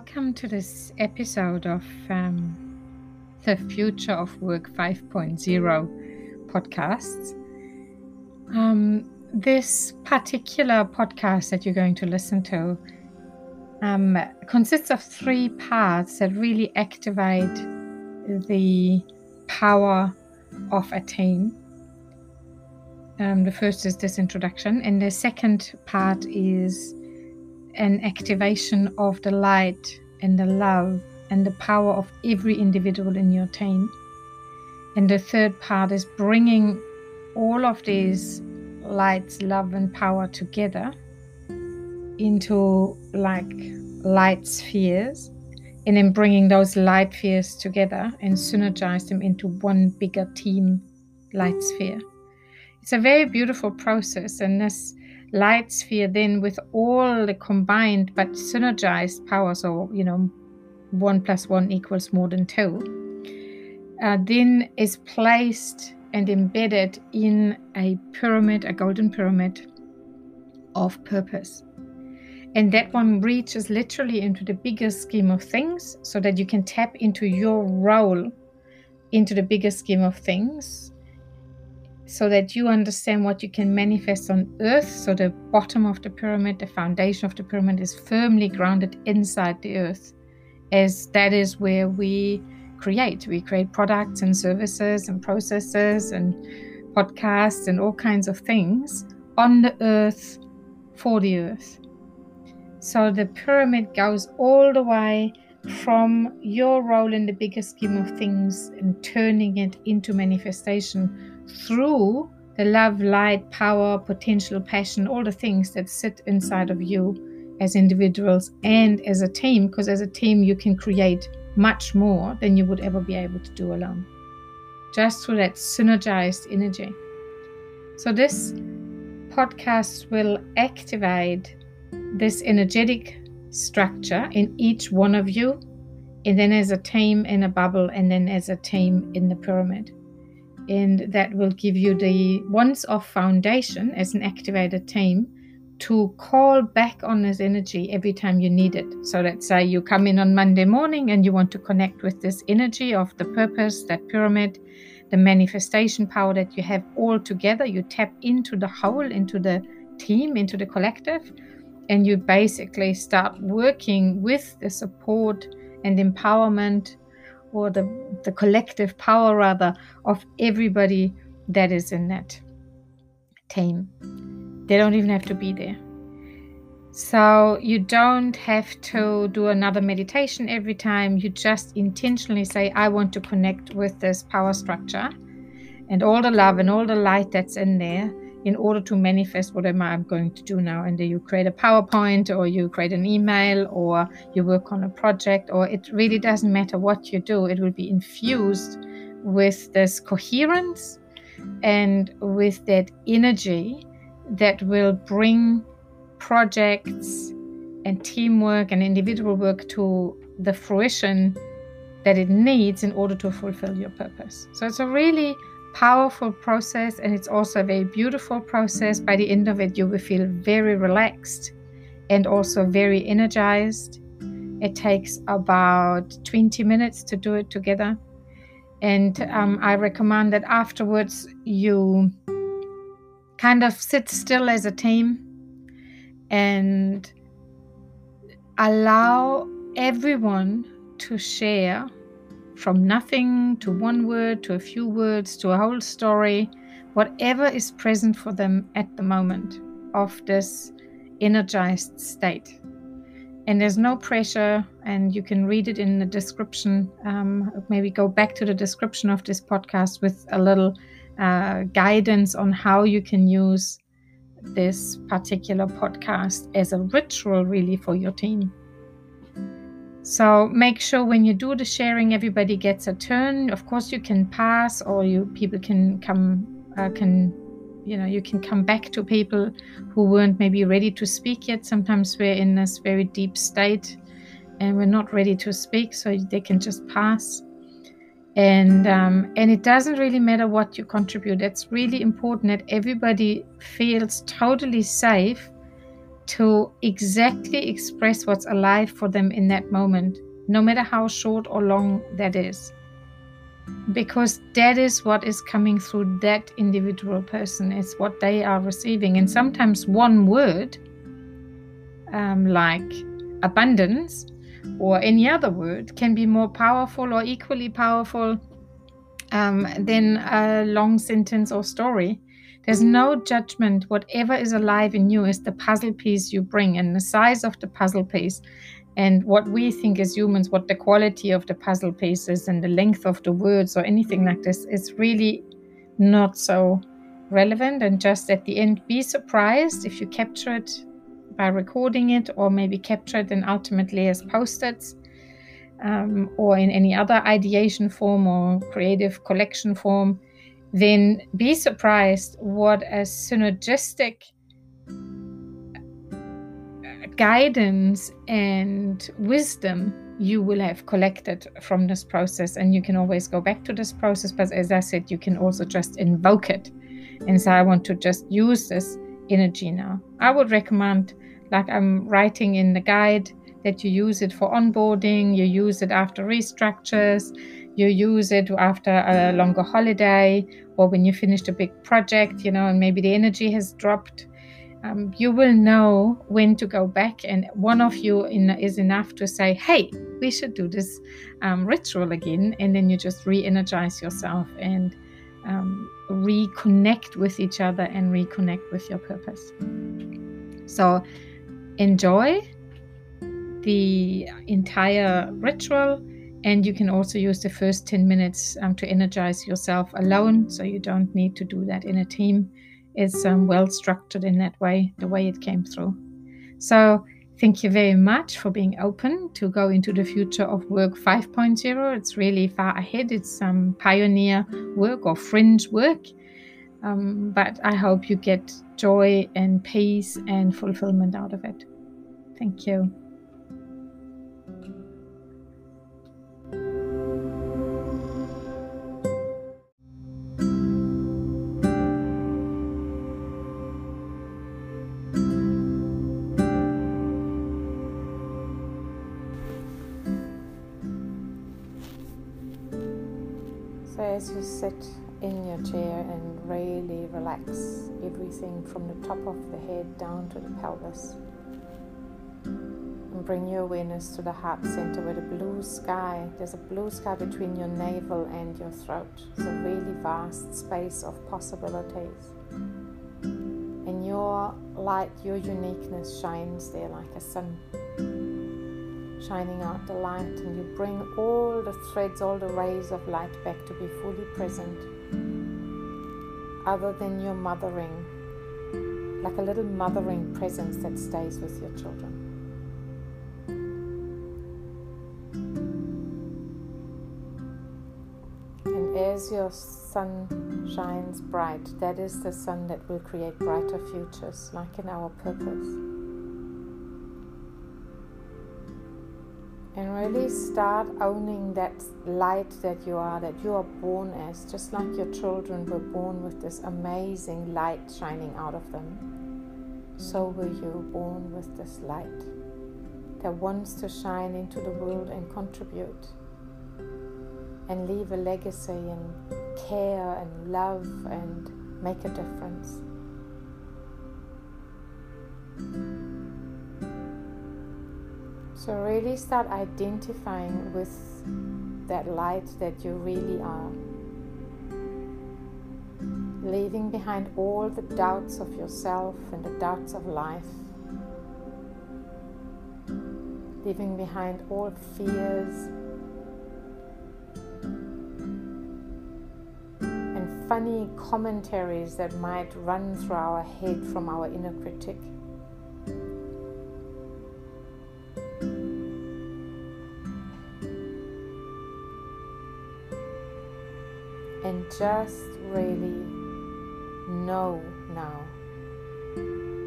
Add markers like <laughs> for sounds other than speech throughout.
welcome to this episode of um, the Future of Work 5.0 podcasts. Um, this particular podcast that you're going to listen to um, consists of three parts that really activate the power of a team. Um, the first is this introduction, and the second part is an activation of the light and the love and the power of every individual in your team. And the third part is bringing all of these lights, love, and power together into like light spheres, and then bringing those light spheres together and synergize them into one bigger team light sphere. It's a very beautiful process, and this light sphere then with all the combined but synergized powers, or you know, one plus one equals more than two, uh, then is placed and embedded in a pyramid, a golden pyramid of purpose. And that one reaches literally into the bigger scheme of things so that you can tap into your role into the bigger scheme of things so that you understand what you can manifest on earth. So the bottom of the pyramid, the foundation of the pyramid is firmly grounded inside the earth, as that is where we create. We create products and services and processes and podcasts and all kinds of things on the earth for the earth. So the pyramid goes all the way from your role in the bigger scheme of things and turning it into manifestation through the love, light, power, potential, passion, all the things that sit inside of you as individuals and as a team, because as a team, you can create much more than you would ever be able to do alone. Just through that synergized energy. So, this podcast will activate this energetic structure in each one of you, and then as a team in a bubble, and then as a team in the pyramid. And that will give you the once off foundation as an activated team to call back on this energy every time you need it. So let's say you come in on Monday morning and you want to connect with this energy of the purpose, that pyramid, the manifestation power that you have all together. You tap into the whole, into the team, into the collective and you basically start working with the support and empowerment or the, the collective power rather of everybody that is in that team. They don't even have to be there. So you don't have to do another meditation every time. You just intentionally say i want to connect with this power structure and all the love and all the light that's in there in order to manifest whatever I'm going to do now. And you create a PowerPoint or you create an email or you work on a project, or it really doesn't matter what you do, it will be infused with this coherence and with that energy that will bring projects and teamwork and individual work to the fruition that it needs in order to fulfill your purpose. So it's a really powerful process and it's also a very beautiful process. By the end of it, you will feel very relaxed and also very energized. It takes about 20 minutes to do it together. And um, I recommend that afterwards you kind of sit still as a team and allow everyone to share from nothing to one word to a few words to a whole story, whatever is present for them at the moment of this energized state. And there's no pressure, and you can read it in the description. Um, maybe go back to the description of this podcast with a little uh, guidance on how you can use this particular podcast as a ritual, really, for your team. So make sure when you do the sharing, everybody gets a turn. Of course, you can pass, or you people can come uh, can you know you can come back to people who weren't maybe ready to speak yet. Sometimes we're in this very deep state and we're not ready to speak, so they can just pass. And um, and it doesn't really matter what you contribute. It's really important that everybody feels totally safe to exactly express what's alive for them in that moment, no matter how short or long that is. Because that is what is coming through that individual person, it's what they are receiving. And sometimes one word, um, like abundance, or any other word, can be more powerful or equally powerful um, than a long sentence or story. There's no judgment. Whatever is alive in you is the puzzle piece you bring, and the size of the puzzle piece, and what we think as humans, what the quality of the puzzle piece is, and the length of the words or anything like this is really not so relevant. And just at the end, be surprised if you capture it by recording it, or maybe capture it and ultimately as post its. Um, or in any other ideation form or creative collection form, then be surprised what a synergistic uh, guidance and wisdom you will have collected from this process. And you can always go back to this process. But as I said, you can also just invoke it and say, I want to just use this energy now. I would recommend, like I'm writing in the guide, that you use it for onboarding, you use it after restructures, you use it after a longer holiday or when you finished a big project, you know, and maybe the energy has dropped. Um, you will know when to go back, and one of you in, is enough to say, Hey, we should do this um, ritual again. And then you just re energize yourself and um, reconnect with each other and reconnect with your purpose. So enjoy the entire ritual and you can also use the first 10 minutes um, to energize yourself alone, so you don't need to do that in a team. It's um, well structured in that way, the way it came through. So, thank you very much for being open to go into the future of work 5.0. It's really far ahead, it's some pioneer work or fringe work. Um, but I hope you get joy and peace and fulfillment out of it. Thank you. As you sit in your chair and really relax everything from the top of the head down to the pelvis. And bring your awareness to the heart center where the blue sky, there's a blue sky between your navel and your throat. It's a really vast space of possibilities. And your light, your uniqueness shines there like a sun shining out the light, and you bring all the threads, all the rays of light back to be fully present, other than your mothering, like a little mothering presence that stays with your children. And as your sun shines bright, that is the sun that will create brighter futures, like in our purpose. And really start owning that light that you are, that you are born as, just like your children were born with this amazing light shining out of them. So were you born with this light that wants to shine into the world and contribute and leave a legacy and care and love and make a difference. So, really start identifying with that light that you really are. Leaving behind all the doubts of yourself and the doubts of life. Leaving behind all fears and funny commentaries that might run through our head from our inner critic. Just really know now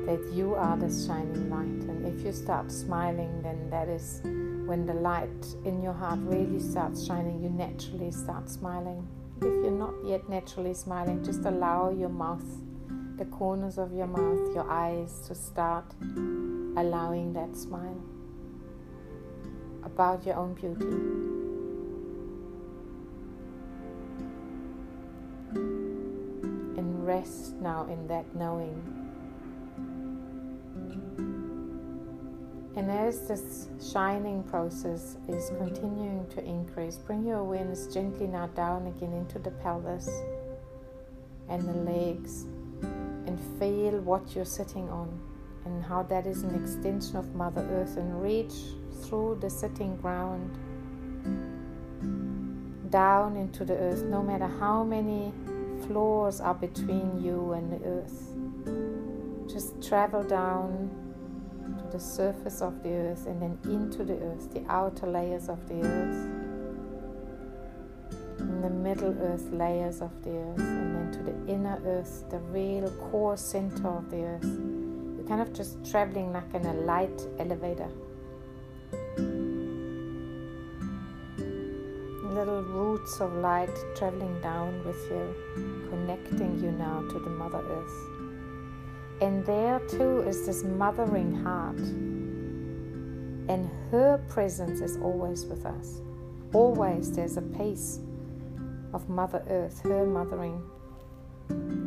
that you are the shining light. And if you start smiling, then that is when the light in your heart really starts shining, you naturally start smiling. If you're not yet naturally smiling, just allow your mouth, the corners of your mouth, your eyes to start allowing that smile about your own beauty. Rest now in that knowing. And as this shining process is continuing to increase, bring your awareness gently now down again into the pelvis and the legs and feel what you're sitting on and how that is an extension of Mother Earth and reach through the sitting ground down into the earth, no matter how many floors are between you and the earth. Just travel down to the surface of the earth and then into the earth, the outer layers of the earth, and the middle earth layers of the earth, and then to the inner earth, the real core center of the earth. You're kind of just traveling like in a light elevator. Little roots of light traveling down with you, connecting you now to the Mother Earth. And there too is this mothering heart. And her presence is always with us. Always there's a piece of Mother Earth, her mothering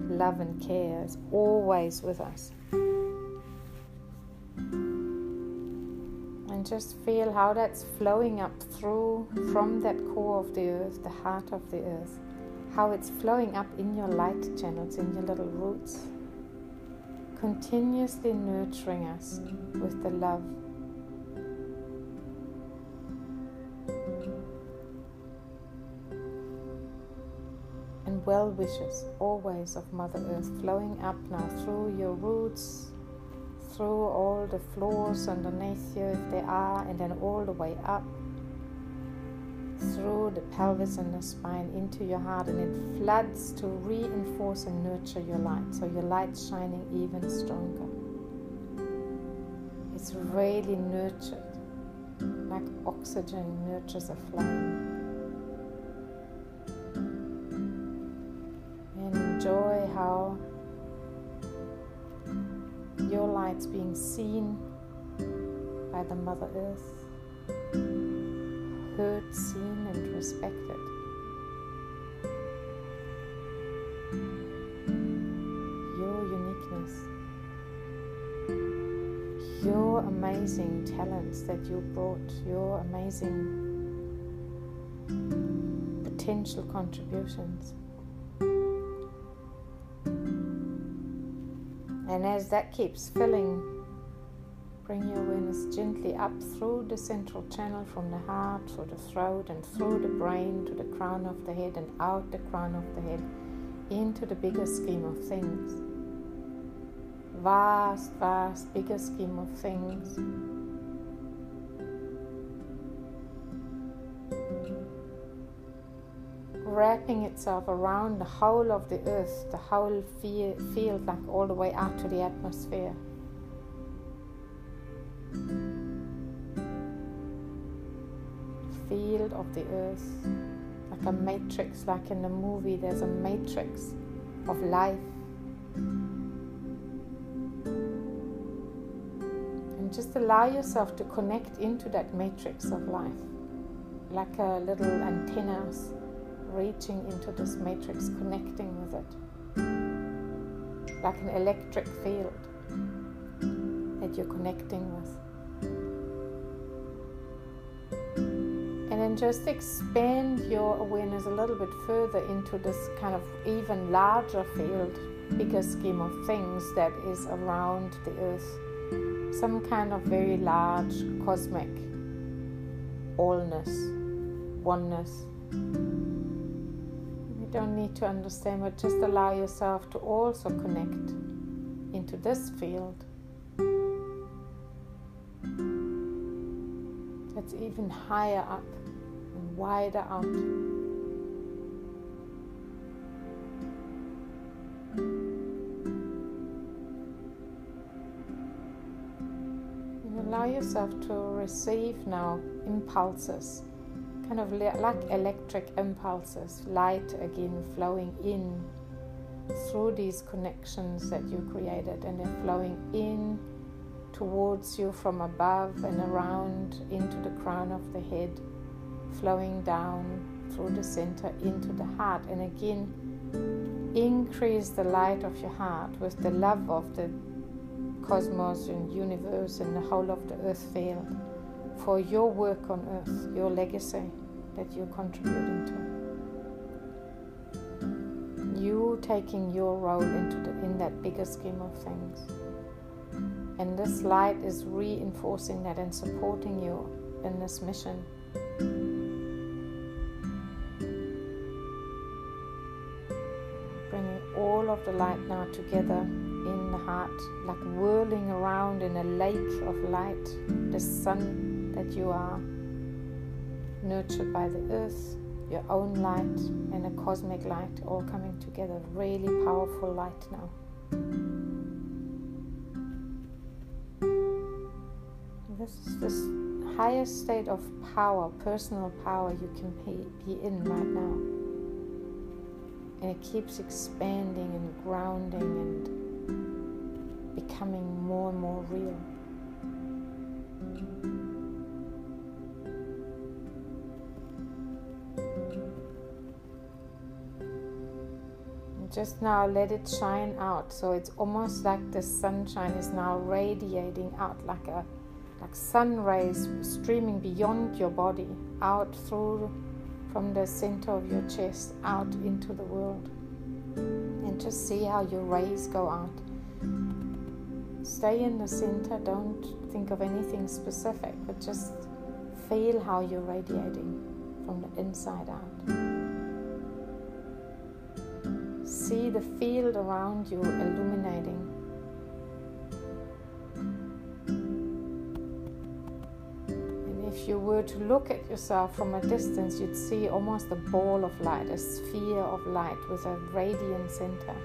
love and care is always with us. Just feel how that's flowing up through from that core of the earth, the heart of the earth, how it's flowing up in your light channels, in your little roots, continuously nurturing us with the love. And well wishes always of Mother Earth flowing up now through your roots through all the floors underneath you if there are, and then all the way up through the pelvis and the spine into your heart, and it floods to reinforce and nurture your light. So your light's shining even stronger. It's really nurtured, like oxygen nurtures a flame. Enjoy how your lights being seen by the Mother Earth, heard, seen, and respected. Your uniqueness, your amazing talents that you brought, your amazing potential contributions. And as that keeps filling, bring your awareness gently up through the central channel from the heart, through the throat, and through the brain to the crown of the head, and out the crown of the head into the bigger scheme of things. Vast, vast, bigger scheme of things wrapping itself around the whole of the earth, the whole field, like all the way out to the atmosphere. Field of the earth, like a matrix, like in the movie, there's a matrix of life. And just allow yourself to connect into that matrix of life, like a little antennas reaching into this matrix, connecting with it, like an electric field that you're connecting with. And then just expand your awareness a little bit further into this kind of even larger field, bigger scheme of things that is around the earth. Some kind of very large cosmic allness, oneness don't need to understand, but just allow yourself to also connect into this field. That's even higher up and wider out. And allow yourself to receive now impulses kind of like electric impulses, light again flowing in through these connections that you created, and they're flowing in towards you from above and around into the crown of the head, flowing down through the center into the heart. And again, increase the light of your heart with the love of the cosmos and universe and the whole of the earth field for your work on earth, your legacy that you're contributing to. You taking your role into the, in that bigger scheme of things. And this light is reinforcing that and supporting you in this mission. Bringing all of the light now together in the heart, like whirling around in a lake of light, the sun that you are, nurtured by the earth, your own light, and a cosmic light all coming together. Really powerful light now. This is this highest state of power, personal power you can be, be in right now. And it keeps expanding and grounding and becoming more and more real. Just now let it shine out. So it's almost like the sunshine is now radiating out like a like sun rays streaming beyond your body out through from the center of your chest out into the world. And just see how your rays go out. Stay in the center, don't think of anything specific, but just feel how you're radiating from the inside out. See the field around you illuminating. And if you were to look at yourself from a distance, you'd see almost a ball of light, a sphere of light with a radiant center.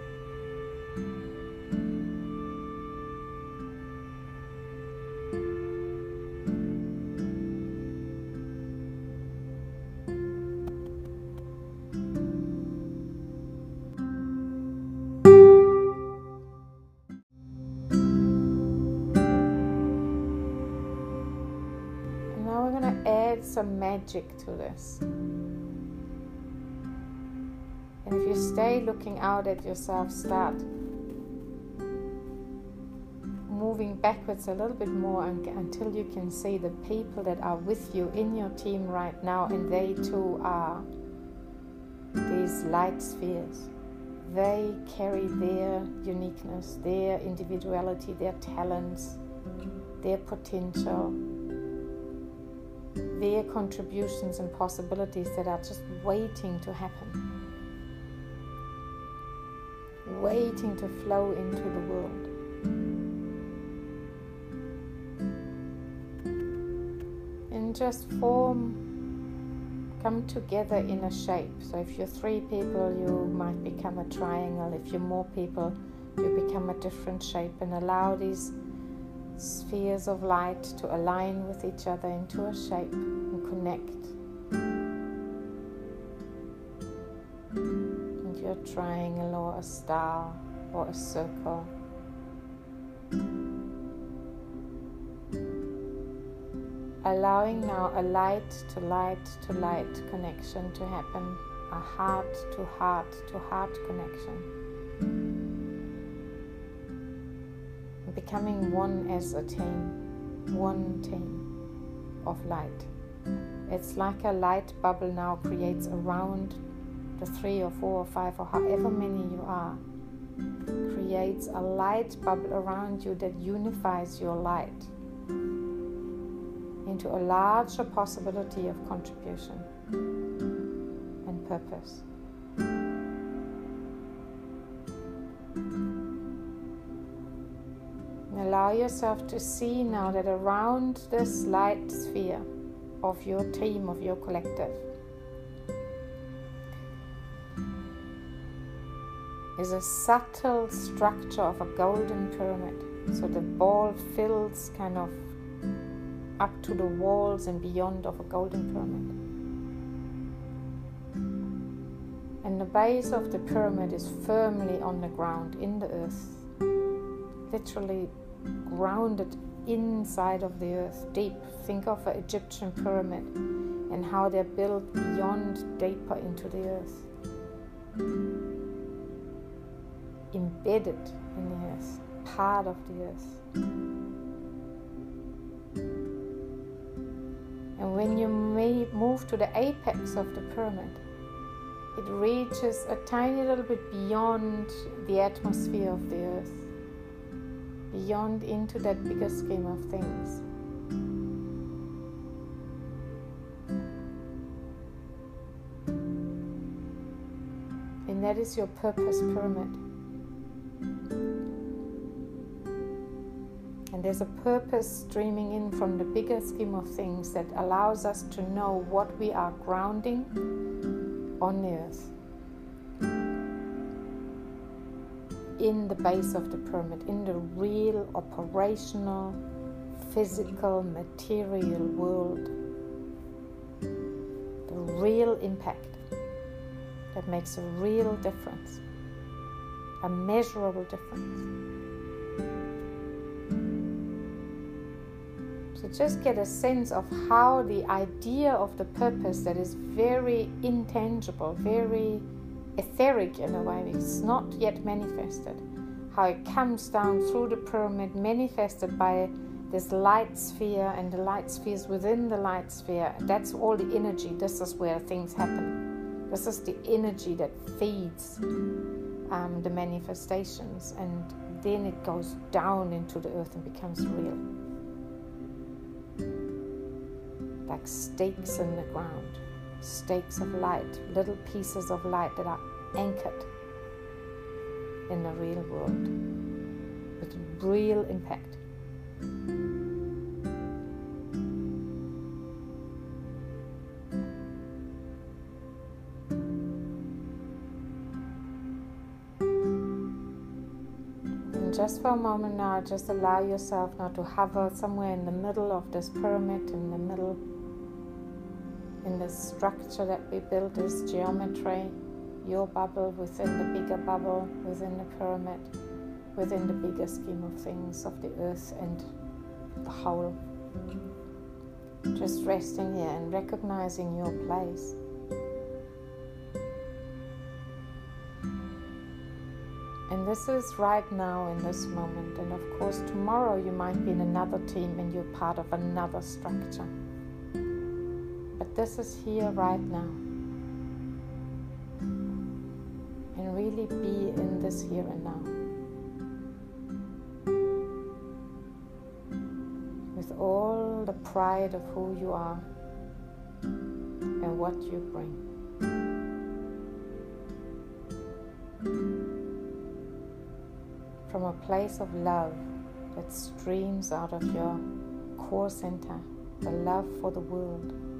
Some magic to this. And if you stay looking out at yourself, start moving backwards a little bit more until you can see the people that are with you in your team right now, and they too are these light spheres. They carry their uniqueness, their individuality, their talents, their potential their contributions and possibilities that are just waiting to happen, waiting to flow into the world. And just form, come together in a shape. So if you're three people, you might become a triangle. If you're more people, you become a different shape and allow these spheres of light to align with each other into a shape and connect. Into a triangle or a star or a circle. Allowing now a light to light to light connection to happen, a heart to heart to heart connection. Becoming one as a team, one team of light. It's like a light bubble now creates around the three or four or five or however many you are. Creates a light bubble around you that unifies your light into a larger possibility of contribution and purpose. Allow yourself to see now that around this light sphere of your team, of your collective, is a subtle structure of a golden pyramid. So the ball fills kind of up to the walls and beyond of a golden pyramid. And the base of the pyramid is firmly on the ground in the earth, literally grounded inside of the earth, deep. Think of an Egyptian pyramid and how they're built beyond, deeper into the earth. Embedded in the earth, part of the earth. And when you move to the apex of the pyramid, it reaches a tiny little bit beyond the atmosphere of the earth, beyond into that bigger scheme of things. And that is your purpose pyramid. And there's a purpose streaming in from the bigger scheme of things that allows us to know what we are grounding on earth. In the base of the pyramid, in the real operational, physical, material world. The real impact that makes a real difference, a measurable difference. So just get a sense of how the idea of the purpose that is very intangible, very etheric in a way, it's not yet manifested, how it comes down through the pyramid, manifested by this light sphere and the light spheres within the light sphere. That's all the energy. This is where things happen. This is the energy that feeds um, the manifestations, and then it goes down into the earth and becomes real like stakes in the ground, stakes of light, little pieces of light that are anchored in the real world with real impact. just for a moment now, just allow yourself now to hover somewhere in the middle of this pyramid, in the middle the structure that we build is geometry, your bubble within the bigger bubble, within the pyramid, within the bigger scheme of things of the earth and the whole. Just resting here and recognizing your place. And this is right now in this moment. And of course, tomorrow you might be in another team and you're part of another structure. This is here right now. And really be in this here and now. With all the pride of who you are and what you bring. From a place of love that streams out of your core center, the love for the world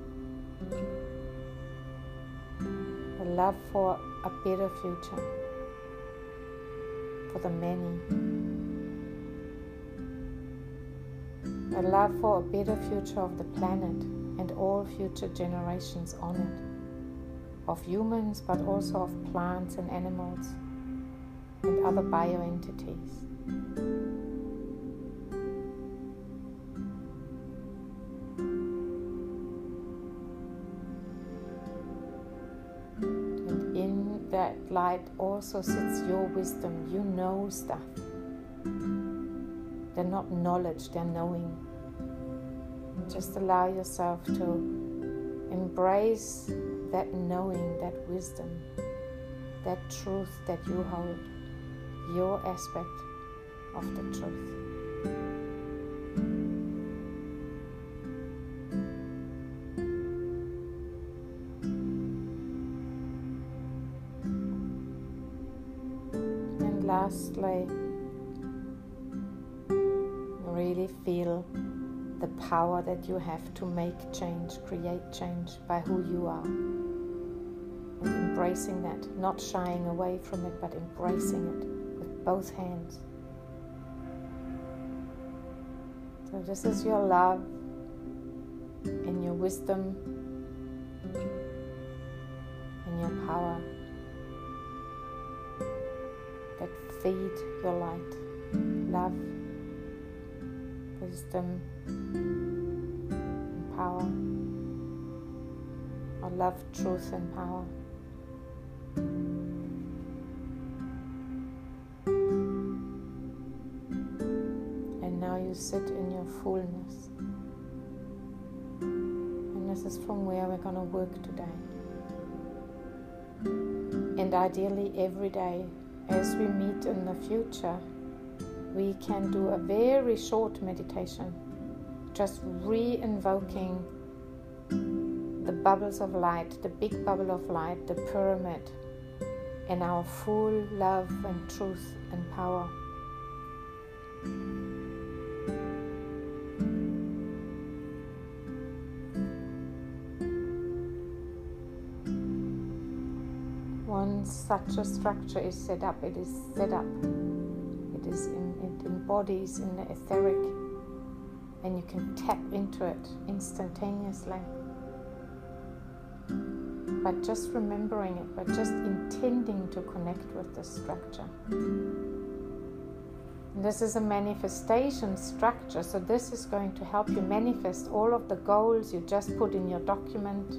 the love for a better future. For the many, a love for a better future of the planet and all future generations on it, of humans but also of plants and animals and other bioentities. Light also sits your wisdom. You know stuff. They're not knowledge, they're knowing. Just allow yourself to embrace that knowing, that wisdom, that truth that you hold, your aspect of the truth. Power that you have to make change, create change by who you are. And embracing that, not shying away from it, but embracing it with both hands. So, this is your love and your wisdom and your power that feed your light, love, wisdom, love, truth, and power. And now you sit in your fullness. And this is from where we're going to work today. And ideally, every day as we meet in the future, we can do a very short meditation, just re invoking bubbles of light, the big bubble of light, the pyramid, and our full love and truth and power. Once such a structure is set up, it is set up. It is in, it embodies in the etheric, and you can tap into it instantaneously. But just remembering it, but just intending to connect with the structure. And this is a manifestation structure, so this is going to help you manifest all of the goals you just put in your document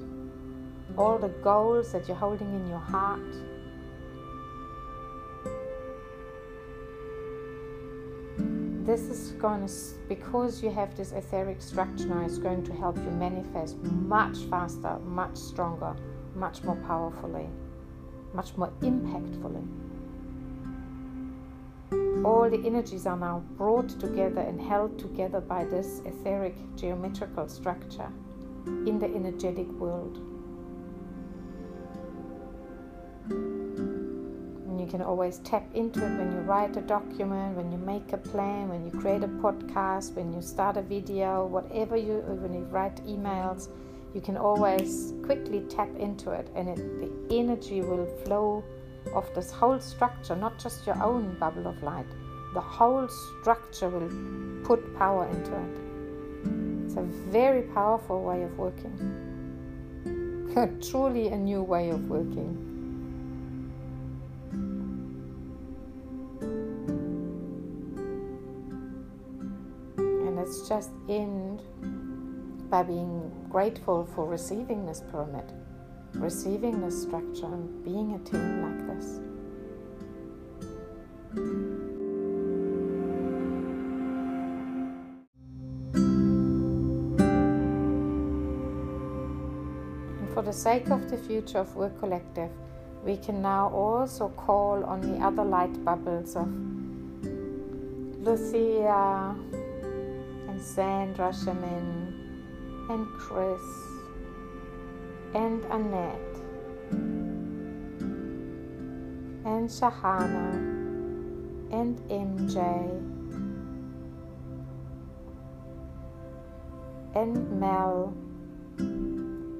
all the goals that you're holding in your heart. This is going to, because you have this etheric structure now, it's going to help you manifest much faster, much stronger, much more powerfully, much more impactfully. All the energies are now brought together and held together by this etheric geometrical structure in the energetic world. And you can always tap into it when you write a document, when you make a plan, when you create a podcast, when you start a video, whatever you, when you write emails, you can always quickly tap into it and it, the energy will flow of this whole structure, not just your own bubble of light. The whole structure will put power into it. It's a very powerful way of working. <laughs> Truly a new way of working. let's just end by being grateful for receiving this pyramid, receiving this structure, and being a team like this. And for the sake of the future of Work Collective, we can now also call on the other light bubbles of Lucia, and Sandra Shamin and Chris and Annette and Shahana and MJ and Mel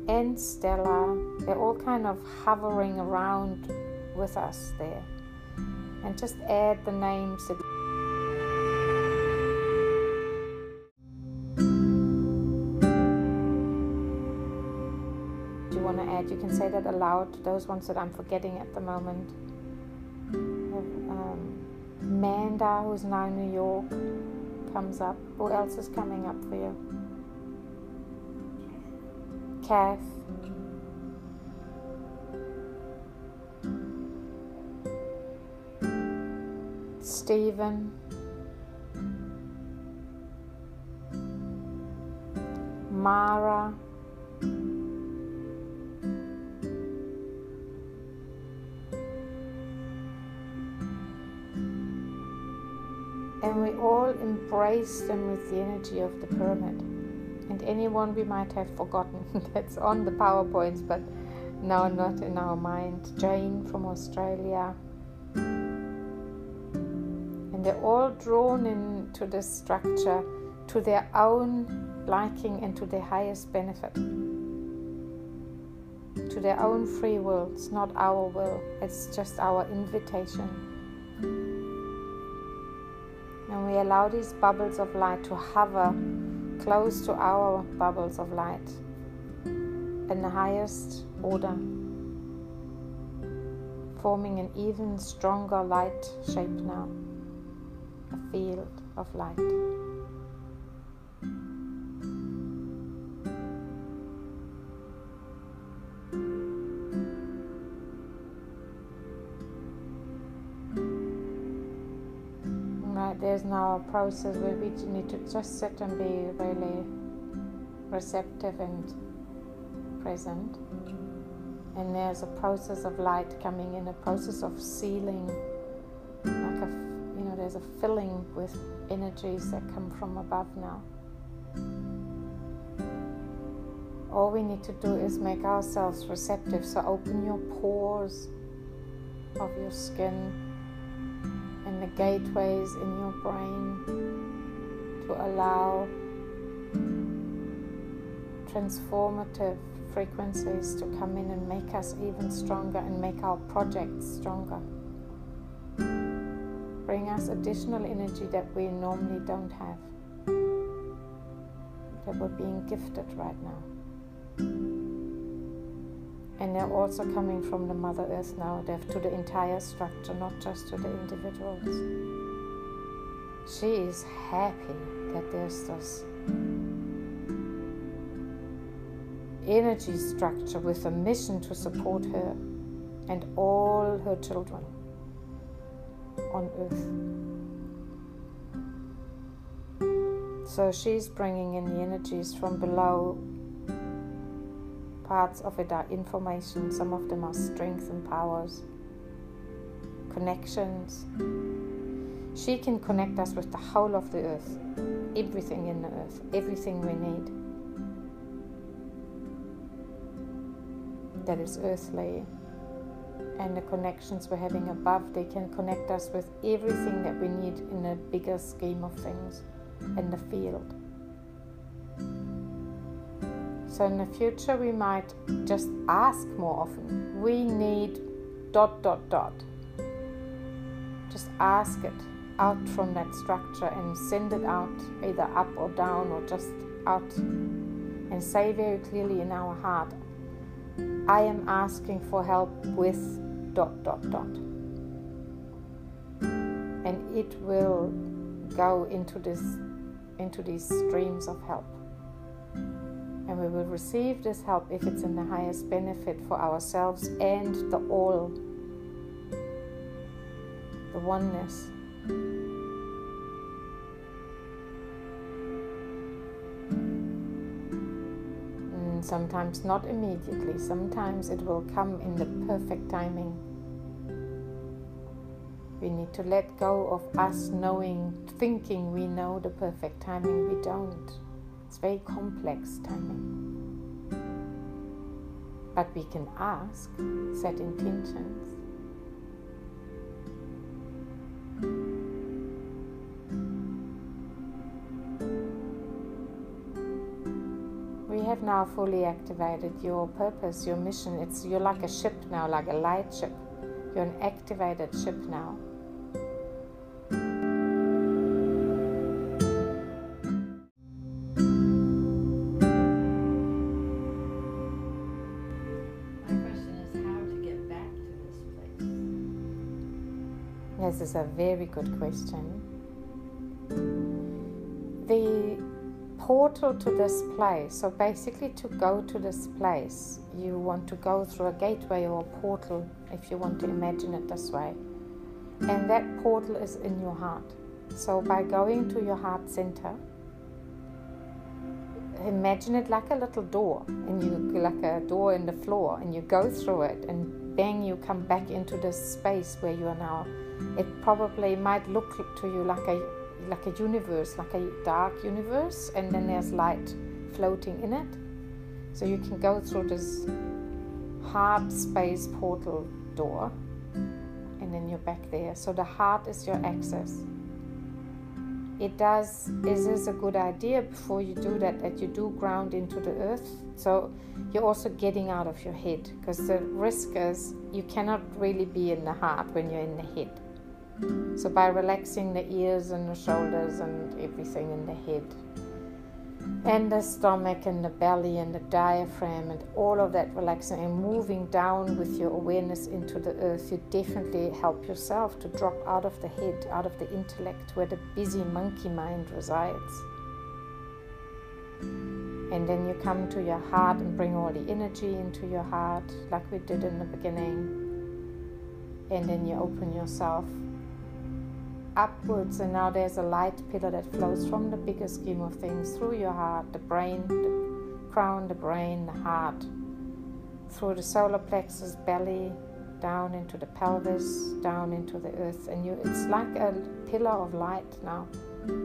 and Stella. They're all kind of hovering around with us there. And just add the names can say aloud, those ones that I'm forgetting at the moment. Um, Manda, who's now in New York, comes up. Who else is coming up for you? Kath. Stephen. Mara. Embrace them with the energy of the pyramid. And anyone we might have forgotten <laughs> that's on the PowerPoints, but now not in our mind. Jane from Australia. And they're all drawn into this structure to their own liking and to their highest benefit. To their own free will. It's not our will, it's just our invitation. Allow these bubbles of light to hover close to our bubbles of light in the highest order, forming an even stronger light shape now, a field of light. Process where we need to just sit and be really receptive and present. And there's a process of light coming in, a process of sealing, like a, you know, there's a filling with energies that come from above now. All we need to do is make ourselves receptive. So open your pores of your skin the gateways in your brain to allow transformative frequencies to come in and make us even stronger and make our projects stronger. Bring us additional energy that we normally don't have, that we're being gifted right now. And they're also coming from the Mother Earth now, to the entire structure, not just to the individuals. She is happy that there's this energy structure with a mission to support her and all her children on earth. So she's bringing in the energies from below. Parts of it are information, some of them are strength and powers, connections. She can connect us with the whole of the earth, everything in the earth, everything we need. that is earthly and the connections we're having above, they can connect us with everything that we need in a bigger scheme of things in the field. So in the future, we might just ask more often. We need dot dot dot. Just ask it out from that structure and send it out either up or down or just out and say very clearly in our heart I am asking for help with dot dot dot. And it will go into this into these streams of help. And we will receive this help if it's in the highest benefit for ourselves and the all, the oneness. Mm, sometimes not immediately, sometimes it will come in the perfect timing. We need to let go of us knowing, thinking we know the perfect timing. We don't. It's very complex timing. But we can ask, set intentions. We have now fully activated your purpose, your mission. It's you're like a ship now, like a light ship. You're an activated ship now. Is a very good question. The portal to this place. So basically, to go to this place, you want to go through a gateway or a portal, if you want to imagine it this way. And that portal is in your heart. So by going to your heart center, imagine it like a little door, and you like a door in the floor, and you go through it, and bang, you come back into this space where you are now. It probably might look to you like a like a universe, like a dark universe, and then there's light floating in it. So you can go through this heart space portal door, and then you're back there. So the heart is your access. It does is this a good idea before you do that that you do ground into the earth. So you're also getting out of your head because the risk is you cannot really be in the heart when you're in the head so, by relaxing the ears and the shoulders and everything in the head, and the stomach and the belly and the diaphragm and all of that relaxing and moving down with your awareness into the earth, you definitely help yourself to drop out of the head, out of the intellect where the busy monkey mind resides. And then you come to your heart and bring all the energy into your heart, like we did in the beginning. And then you open yourself upwards, and now there's a light pillar that flows from the bigger scheme of things through your heart, the brain, the crown, the brain, the heart, through the solar plexus, belly, down into the pelvis, down into the earth, and you it's like a pillar of light now.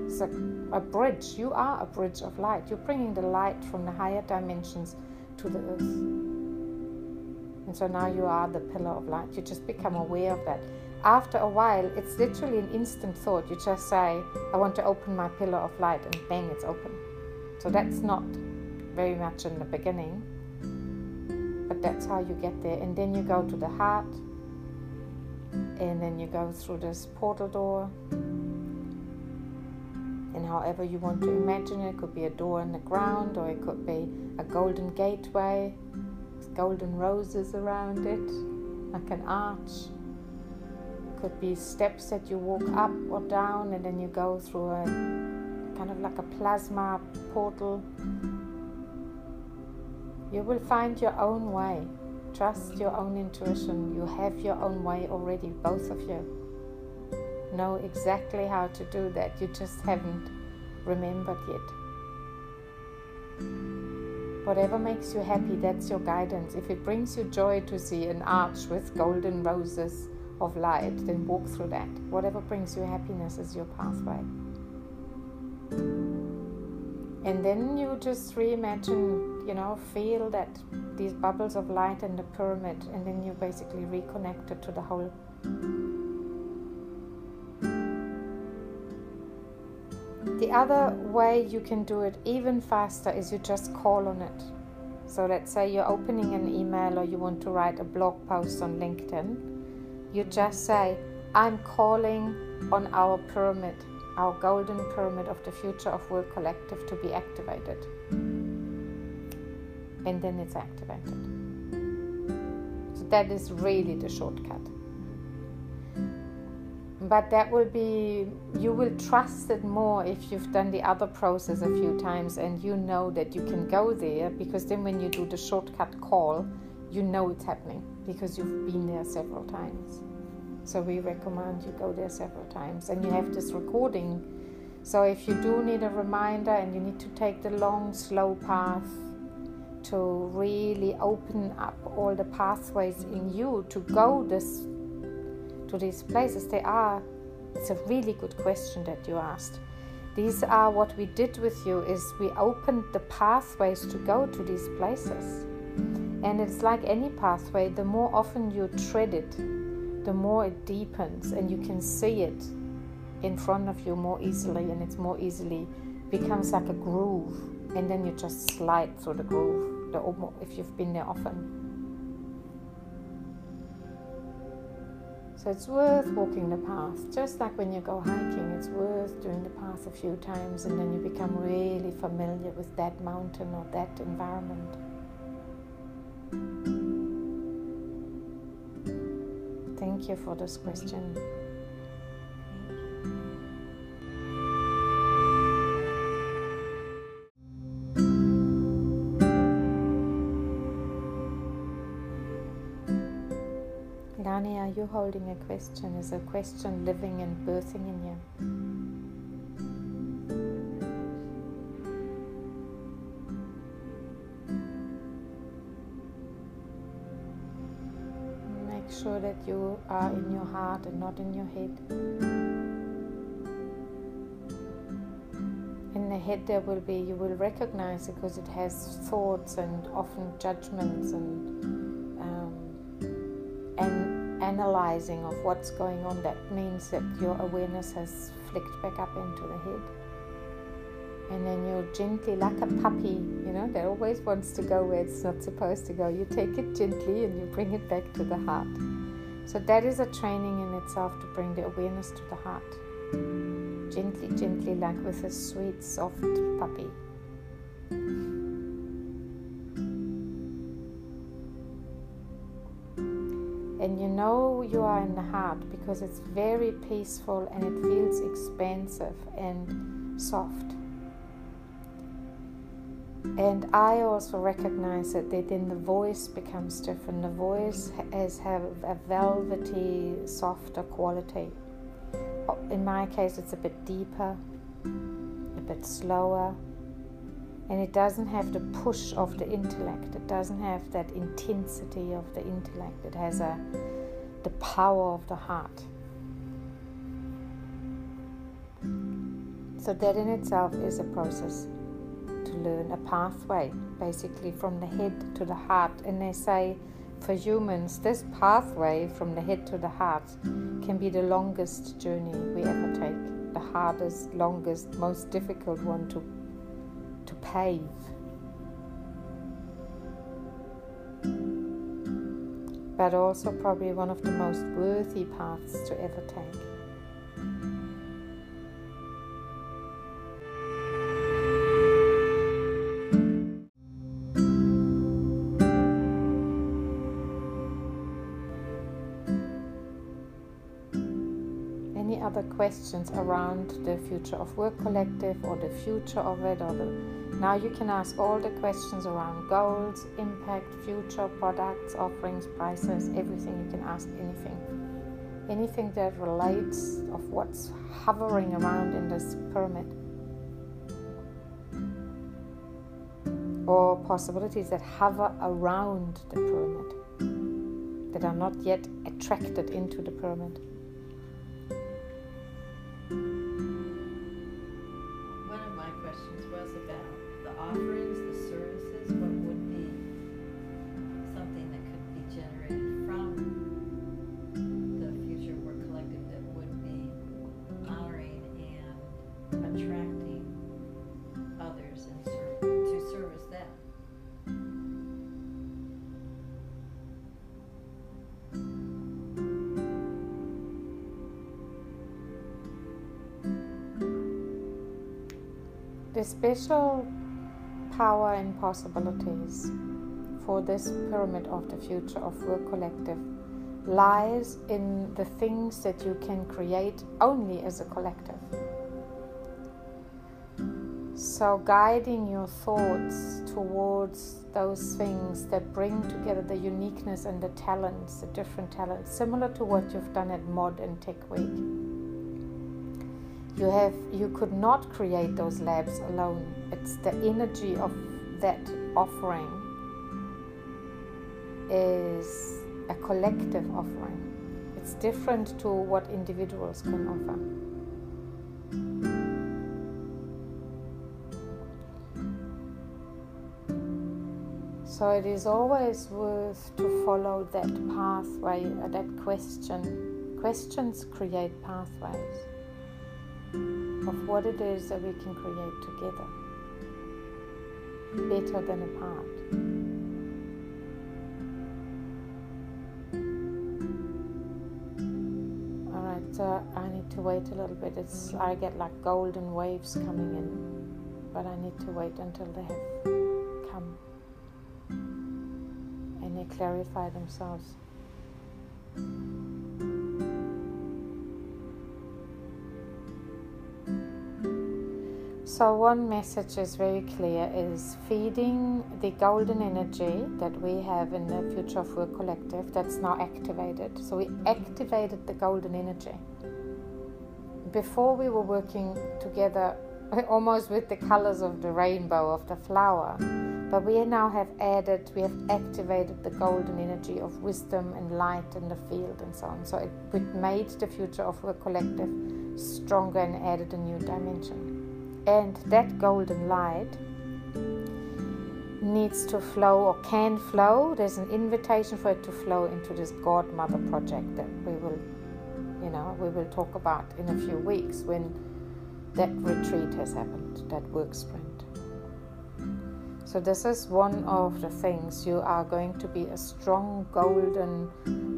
It's a, a bridge. You are a bridge of light. You're bringing the light from the higher dimensions to the earth. And so now you are the pillar of light. You just become aware of that. After a while, it's literally an instant thought. You just say, I want to open my pillar of light, and bang, it's open. So that's not very much in the beginning but that's how you get there. And then you go to the heart, and then you go through this portal door. And however you want to imagine it, it could be a door in the ground, or it could be a golden gateway, with golden roses around it, like an arch. Could be steps that you walk up or down, and then you go through a kind of like a plasma portal you will find your own way. Trust your own intuition. You have your own way already, both of you. Know exactly how to do that. You just haven't remembered yet. Whatever makes you happy, that's your guidance. If it brings you joy to see an arch with golden roses of light, then walk through that. Whatever brings you happiness is your pathway. And then you just reimagine, you know, feel that these bubbles of light in the pyramid, and then you basically reconnect it to the whole. The other way you can do it even faster is you just call on it. So let's say you're opening an email or you want to write a blog post on LinkedIn. You just say, I'm calling on our pyramid our golden pyramid of the future of work collective to be activated. And then it's activated. So that is really the shortcut. But that will be, you will trust it more if you've done the other process a few times and you know that you can go there because then when you do the shortcut call, you know it's happening because you've been there several times. So we recommend you go there several times and you have this recording. So if you do need a reminder and you need to take the long, slow path to really open up all the pathways in you to go this to these places, they are it's a really good question that you asked. These are what we did with you is we opened the pathways to go to these places. And it's like any pathway, the more often you tread it, the more it deepens and you can see it in front of you more easily and it's more easily becomes like a groove and then you just slide through the groove the, if you've been there often. So it's worth walking the path just like when you go hiking it's worth doing the path a few times and then you become really familiar with that mountain or that environment Thank you for this question. Lani, are you holding a question? Is a question living and birthing in you? Sure that you are in your heart and not in your head. In the head, there will be, you will recognize because it has thoughts and often judgments and, um, and analyzing of what's going on. That means that your awareness has flicked back up into the head and then you gently, like a puppy, you know, that always wants to go where it's not supposed to go. You take it gently and you bring it back to the heart. So that is a training in itself to bring the awareness to the heart. Gently, gently, like with a sweet, soft puppy. And you know you are in the heart because it's very peaceful and it feels expansive and soft. And I also recognize that then the voice becomes different. The voice has have a velvety, softer quality. in my case, it's a bit deeper, a bit slower, and it doesn't have the push of the intellect. It doesn't have that intensity of the intellect. It has a the power of the heart. So that in itself is a process to learn a pathway, basically from the head to the heart. And they say for humans, this pathway from the head to the heart can be the longest journey we ever take, the hardest, longest, most difficult one to, to pave. But also, probably one of the most worthy paths to ever take. Other questions around the future of work collective or the future of it or the now you can ask all the questions around goals impact future products offerings prices everything you can ask anything. Anything that relates of what's hovering around in this pyramid. Or possibilities that hover around the pyramid that are not yet attracted into the pyramid special power and possibilities for this pyramid of the future of work collective lies in the things that you can create only as a collective. So, guiding your thoughts towards those things that bring together the uniqueness and the talents, the different talents, similar to what you've done at Mod and Tech Week you have you could not create those labs alone. It's the energy of that offering is a collective offering. It's different to what individuals can offer. So it is always worth to follow that pathway uh, that question. Questions create pathways of what it is that we can create together, better than apart. Alright, so I need to wait a little bit. It's I get like golden waves coming in, but I need to wait until they have come and they clarify themselves. So one message is very clear is feeding the golden energy that we have in the Future of Work Collective that's now activated. So we activated the golden energy. Before we were working together <laughs> almost with the colors of the rainbow of the flower, but we now have added, we have activated the golden energy of wisdom and light in the field and so on. So it, made the Future of Work Collective stronger and added a new dimension. And that golden light needs to flow or can flow. There's an invitation for it to flow into this Godmother project that we will, you know, we will talk about in a few weeks when that retreat has happened, that work sprint. So, this is one of the things you are going to be a strong golden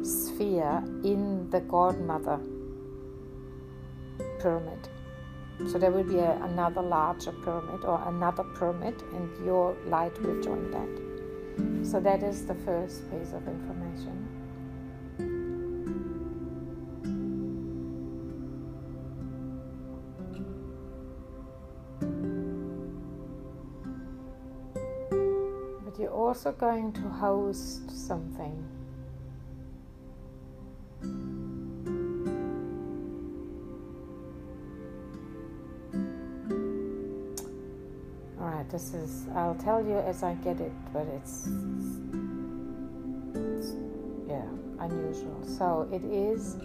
sphere in the Godmother pyramid. So there will be a, another larger pyramid or another pyramid, and your light will join that. So that is the first piece of information. But you're also going to host something this is, I'll tell you as I get it, but it's, it's yeah, unusual. So it is.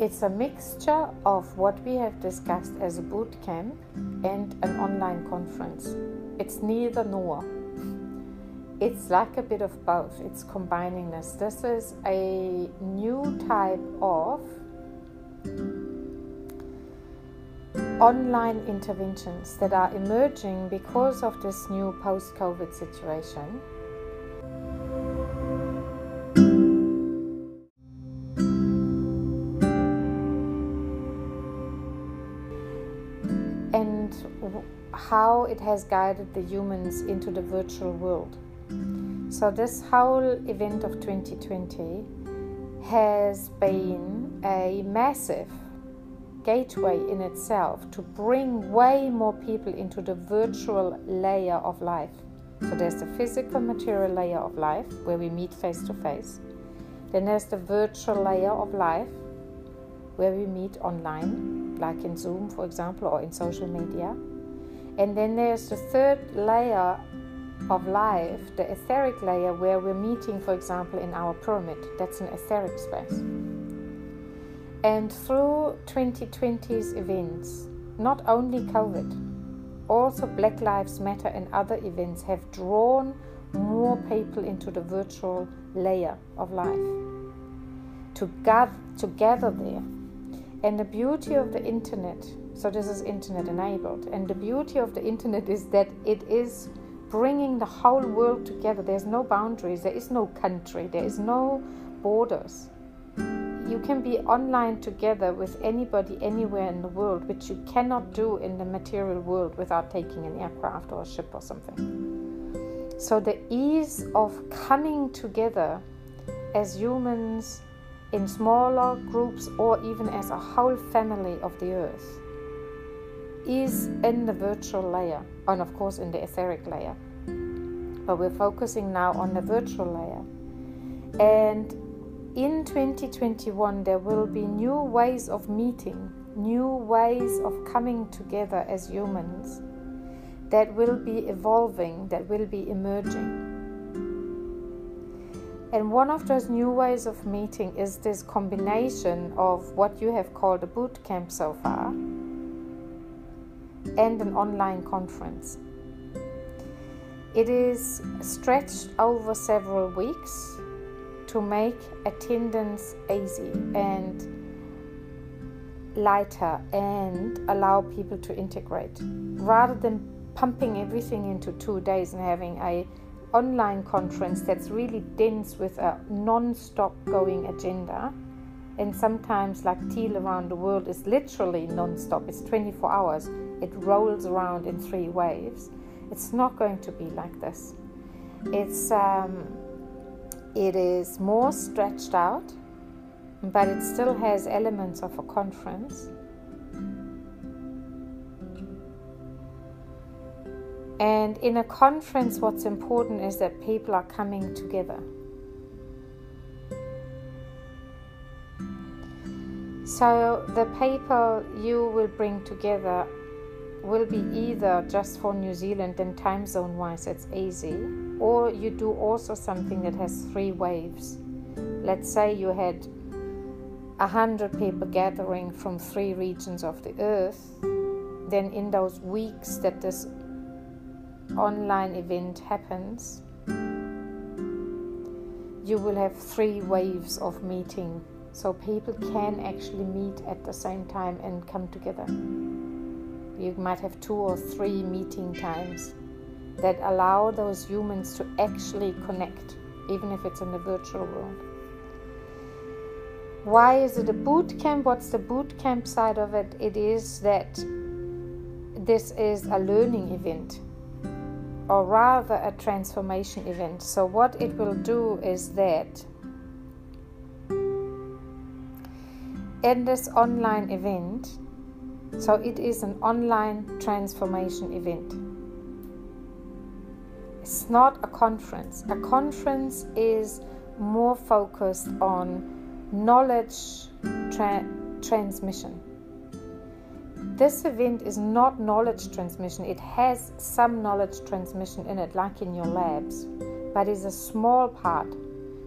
It's a mixture of what we have discussed as a boot camp and an online conference. It's neither nor. It's like a bit of both. It's combining this. This is a new type of online interventions that are emerging because of this new post COVID situation. And how it has guided the humans into the virtual world. So, this whole event of 2020 has been a massive gateway in itself to bring way more people into the virtual layer of life. So, there's the physical material layer of life where we meet face to face. Then there's the virtual layer of life where we meet online, like in Zoom, for example, or in social media. And then there's the third layer of life, the etheric layer, where we're meeting, for example, in our pyramid. That's an etheric space. And through 2020's events, not only COVID, also Black Lives Matter and other events have drawn more people into the virtual layer of life to gather, to gather there. And the beauty of the internet, so this is internet enabled, and the beauty of the internet is that it is bringing the whole world together. There's no boundaries, there is no country, there is no borders. You can be online together with anybody anywhere in the world, which you cannot do in the material world without taking an aircraft or a ship or something. So, the ease of coming together as humans in smaller groups or even as a whole family of the earth is in the virtual layer and of course in the etheric layer. But we're focusing now on the virtual layer. And in 2021 there will be new ways of meeting new ways of coming together as humans that will be evolving that will be emerging. And one of those new ways of meeting is this combination of what you have called a boot camp so far and an online conference. It is stretched over several weeks to make attendance easy and lighter and allow people to integrate rather than pumping everything into two days and having a online conference that's really dense with a non-stop going agenda and sometimes like teal around the world is literally non-stop it's 24 hours it rolls around in three waves. It's not going to be like this. It's um, it is more stretched out but it still has elements of a conference. And in a conference, what's important is that people are coming together. So, the people you will bring together will be either just for New Zealand and time zone wise, it's easy, or you do also something that has three waves. Let's say you had a hundred people gathering from three regions of the earth, then in those weeks that this online event happens, you will have three waves of meeting. So people can actually meet at the same time and come together. You might have two or three meeting times that allow those humans to actually connect, even if it's in the virtual world. Why is it a boot camp? What's the boot camp side of it? It is that this is a learning event or rather a transformation event. So, what it will do is that in this online event, so it is an online transformation event. It's not a conference. A conference is more focused on knowledge tra- transmission. This event is not knowledge transmission, it has some knowledge transmission in it, like in your labs, but is a small part.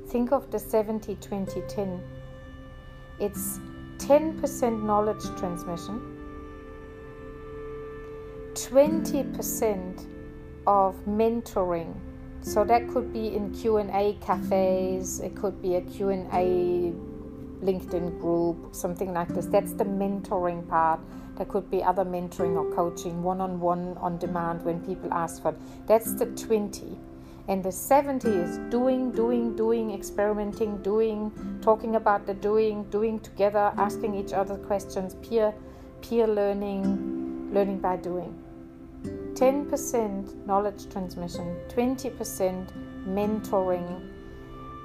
Think of the 70 20 10. It's 10% knowledge transmission, 20% of mentoring. So that could be in q&a cafes it could be a q&a linkedin group something like this. That's the mentoring part. There could be other mentoring or coaching one-on-one on demand when people ask for it. That's the 20 and the 70 is doing doing doing experimenting doing talking about the doing doing together asking each other questions peer peer learning learning by doing 10% knowledge transmission, 20% mentoring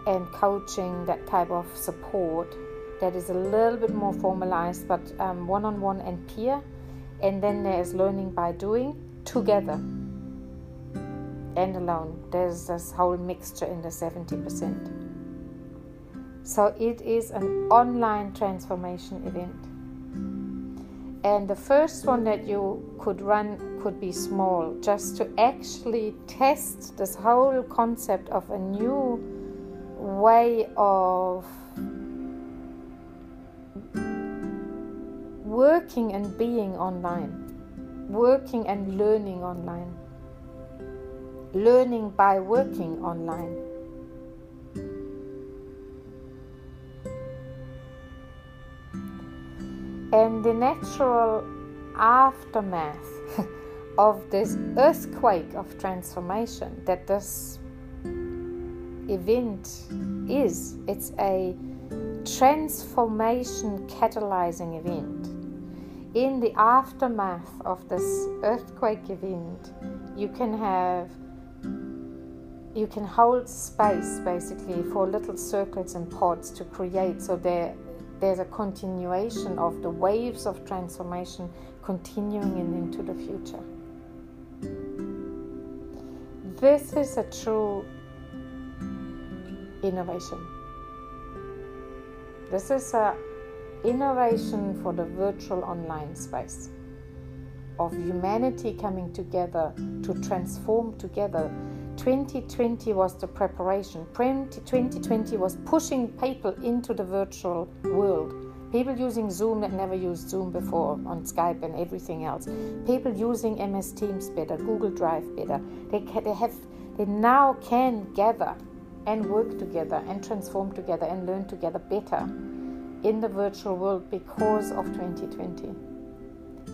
and coaching, that type of support that is a little bit more formalized but one on one and peer. And then there's learning by doing together and alone. There's this whole mixture in the 70%. So it is an online transformation event. And the first one that you could run could be small, just to actually test this whole concept of a new way of working and being online, working and learning online, learning by working online. The natural aftermath <laughs> of this earthquake of transformation that this event is. It's a transformation catalyzing event. In the aftermath of this earthquake event, you can have you can hold space basically for little circles and pods to create so there there's a continuation of the waves of transformation continuing in, into the future. This is a true innovation. This is a innovation for the virtual online space of humanity coming together to transform together 2020 was the preparation. 2020 was pushing people into the virtual world. People using Zoom that never used Zoom before on Skype and everything else. People using MS Teams better, Google Drive better. They, they have they now can gather and work together and transform together and learn together better in the virtual world because of 2020.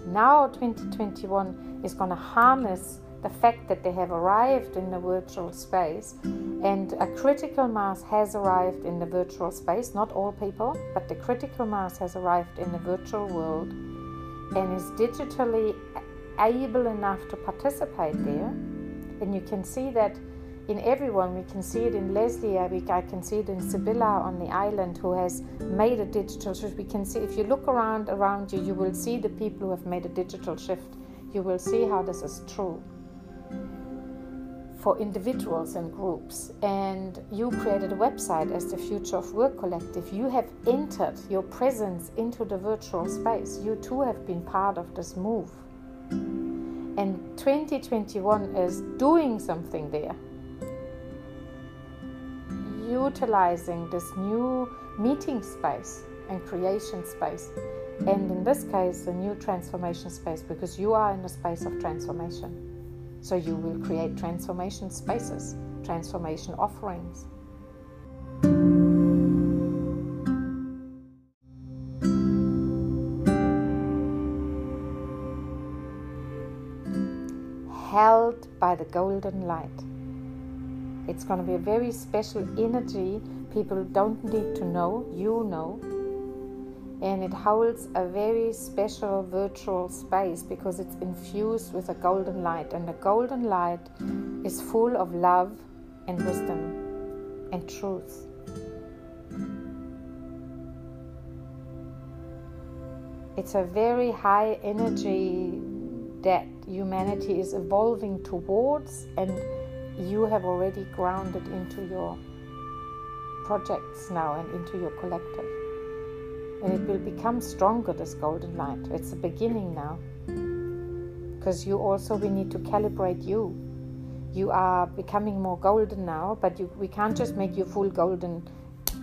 Now 2021 is going to harness the fact that they have arrived in the virtual space and a critical mass has arrived in the virtual space, not all people, but the critical mass has arrived in the virtual world and is digitally able enough to participate there. And you can see that in everyone. We can see it in Leslie. I, can see it in Sibylla on the island who has made a digital shift. We can see if you look around around you, you will see the people who have made a digital shift. You will see how this is true for individuals and groups. And you created a website as the Future of Work Collective. You have entered your presence into the virtual space. You too have been part of this move. And 2021 is doing something there. Utilizing this new meeting space and creation space. And in this case, the new transformation space, because you are in the space of transformation. So you will create transformation spaces, transformation offerings. Held by the golden light. It's going to be a very special energy people don't need to know, you know, and it holds a very special virtual space because it's infused with a golden light and the golden light is full of love and wisdom and truth it's a very high energy that humanity is evolving towards and you have already grounded into your projects now and into your collective. And it will become stronger, this golden light. It's the beginning now. Because you also, we need to calibrate you. You are becoming more golden now, but you, we can't just make you full golden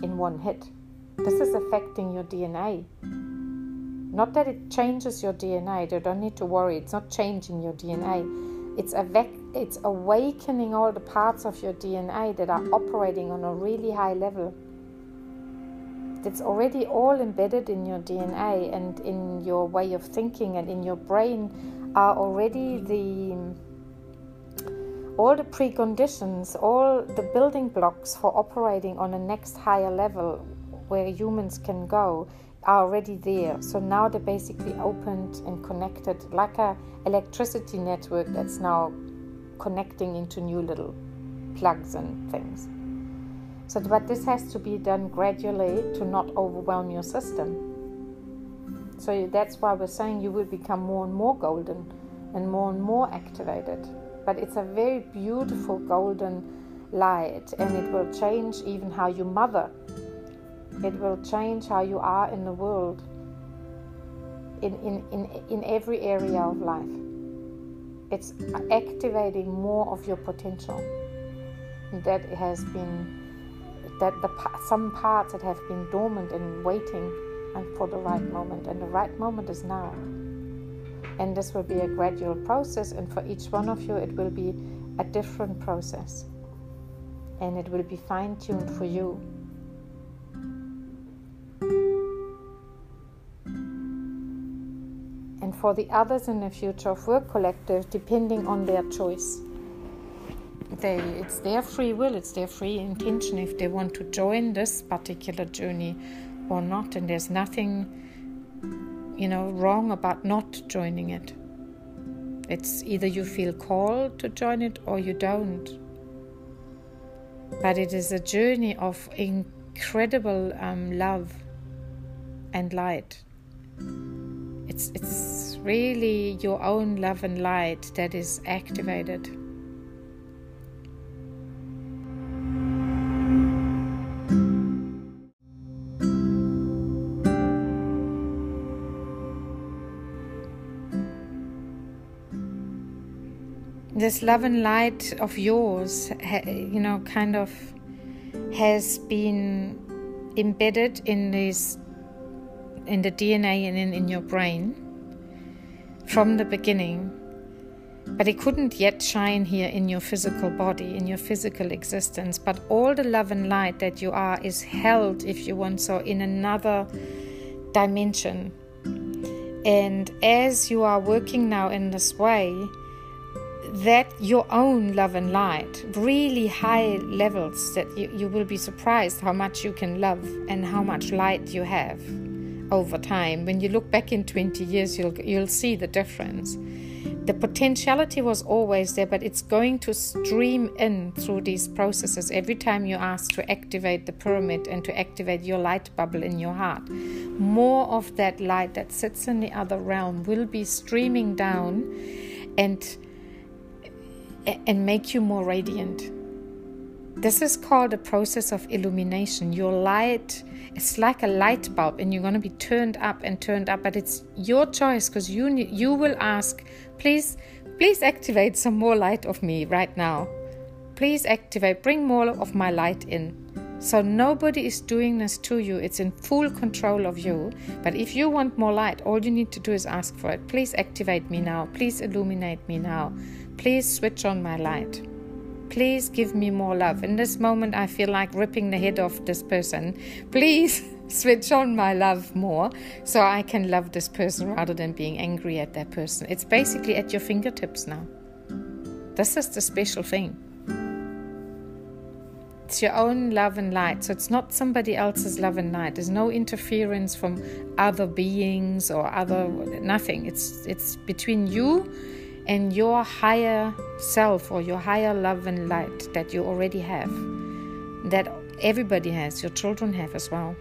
in one hit. This is affecting your DNA. Not that it changes your DNA, you don't need to worry, it's not changing your DNA. It's, it's awakening all the parts of your DNA that are operating on a really high level. It's already all embedded in your DNA and in your way of thinking and in your brain are already the all the preconditions, all the building blocks for operating on a next higher level where humans can go are already there. So now they're basically opened and connected like a electricity network that's now connecting into new little plugs and things. So, but this has to be done gradually to not overwhelm your system. So that's why we're saying you will become more and more golden and more and more activated. But it's a very beautiful golden light, and it will change even how you mother it will change how you are in the world, in, in, in, in every area of life. It's activating more of your potential that has been that the some parts that have been dormant and waiting and for the right moment and the right moment is now. And this will be a gradual process and for each one of you it will be a different process. And it will be fine tuned for you. And for the others in the future of work collective depending on their choice they it's their free will it's their free intention if they want to join this particular journey or not. And there's nothing you know wrong about not joining it. It's either you feel called to join it or you don't. But it is a journey of incredible um, love and light. It's it's really your own love and light that is activated this love and light of yours you know kind of has been embedded in this in the DNA and in, in your brain from the beginning, but it couldn't yet shine here in your physical body, in your physical existence. But all the love and light that you are is held, if you want so, in another dimension. And as you are working now in this way, that your own love and light, really high levels, that you, you will be surprised how much you can love and how much light you have over time. When you look back in 20 years, you'll, you'll see the difference. The potentiality was always there, but it's going to stream in through these processes every time you ask to activate the pyramid and to activate your light bubble in your heart. More of that light that sits in the other realm will be streaming down and and make you more radiant. This is called a process of illumination. Your light it's like a light bulb and you're going to be turned up and turned up but it's your choice because you you will ask please please activate some more light of me right now. Please activate bring more of my light in. So nobody is doing this to you. It's in full control of you. But if you want more light all you need to do is ask for it. Please activate me now. Please illuminate me now please switch on my light Please give me more love. In this moment, I feel like ripping the head off this person. Please <laughs> switch on my love more so I can love this person rather than being angry at that person. It's basically at your fingertips now. This is the special thing. It's your own love and light. So it's not somebody else's love and light. There's no interference from other beings or other nothing. It's it's between you and your higher self or your higher love and light that you already have, that everybody has, your children have as well,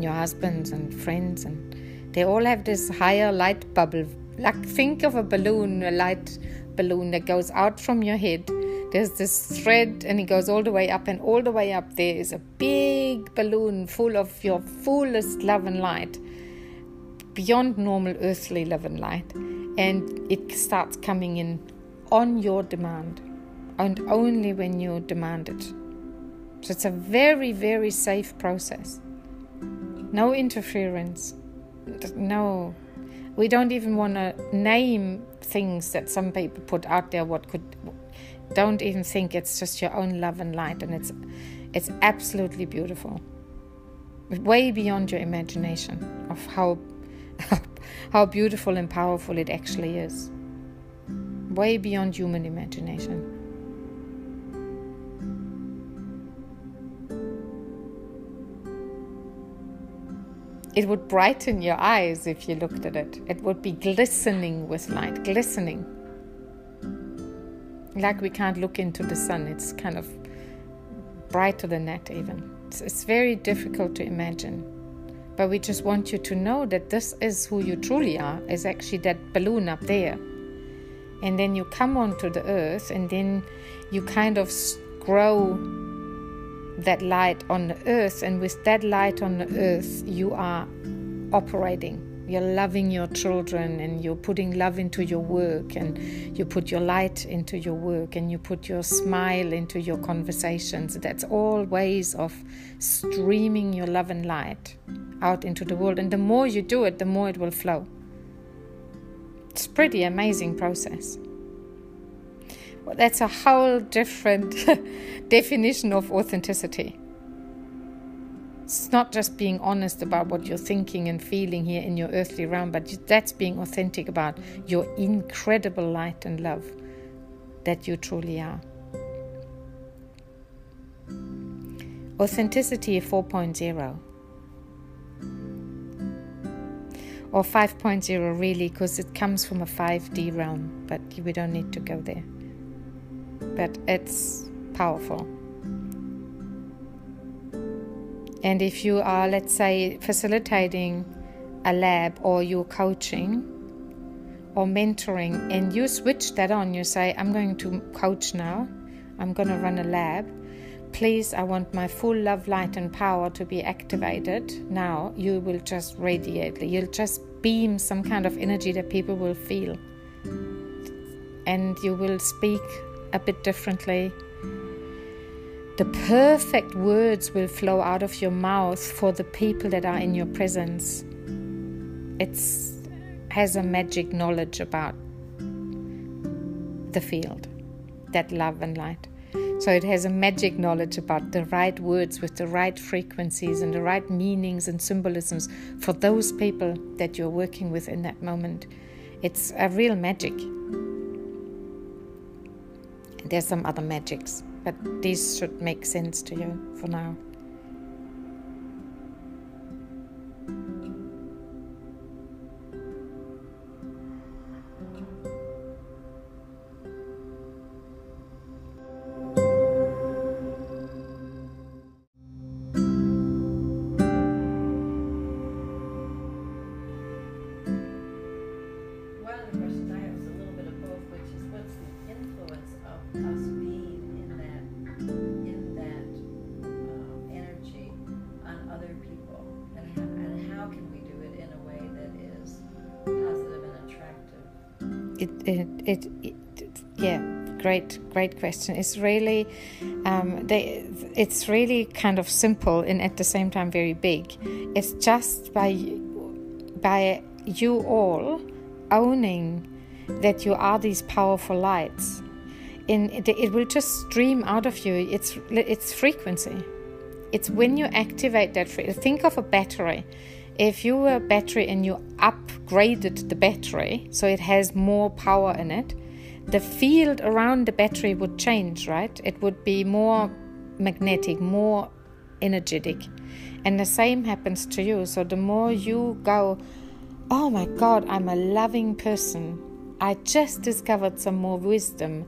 your husbands and friends, and they all have this higher light bubble. Like think of a balloon, a light balloon that goes out from your head. There's this thread, and it goes all the way up, and all the way up there is a big balloon full of your fullest love and light, beyond normal earthly love and light. And it starts coming in on your demand, and only when you demand it. So it's a very, very safe process. No interference. No. We don't even want to name things that some people put out there what could don't even think it's just your own love and light and it's it's absolutely beautiful way beyond your imagination of how <laughs> how beautiful and powerful it actually is way beyond human imagination it would brighten your eyes if you looked at it. It would be glistening with light, glistening. Like we can't look into the sun, it's kind of brighter than that, even. It's, it's very difficult to imagine. But we just want you to know that this is who you truly are, is actually that balloon up there. And then you come onto the earth, and then you kind of grow that light on the earth, and with that light on the earth, you are operating. You're loving your children, and you're putting love into your work, and you put your light into your work, and you put your smile into your conversations. That's all ways of streaming your love and light out into the world. And the more you do it, the more it will flow. It's pretty amazing process. Well, that's a whole different <laughs> definition of authenticity. It's not just being honest about what you're thinking and feeling here in your earthly realm, but that's being authentic about your incredible light and love that you truly are. Authenticity 4.0 or 5.0 really because it comes from a 5D realm, but we don't need to go there but it's powerful. And if you are, let's say, facilitating a lab or you're coaching or mentoring, and you switch that on, you say, I'm going to coach now, I'm going to run a lab. Please, I want my full love, light, and power to be activated now. You will just radiate, you'll just beam some kind of energy that people will feel. And you will speak a bit differently. The perfect words will flow out of your mouth for the people that are in your presence. It has a magic knowledge about the field, that love and light. So it has a magic knowledge about the right words with the right frequencies and the right meanings and symbolisms for those people that you're working with in that moment. It's a real magic. There's some other magics, but these should make sense to you for now. Great question. It's really um, they, it's really kind of simple and at the same time very big. It's just by by you all owning that you are these powerful lights. In it, it will just stream out of you. It's it's frequency. It's when you activate that think of a battery. If you were a battery and you upgraded the battery so it has more power in it, the field around the battery would change, right? It would be more magnetic, more energetic. And the same happens to you. So the more you go, oh my God, I'm a loving person. I just discovered some more wisdom.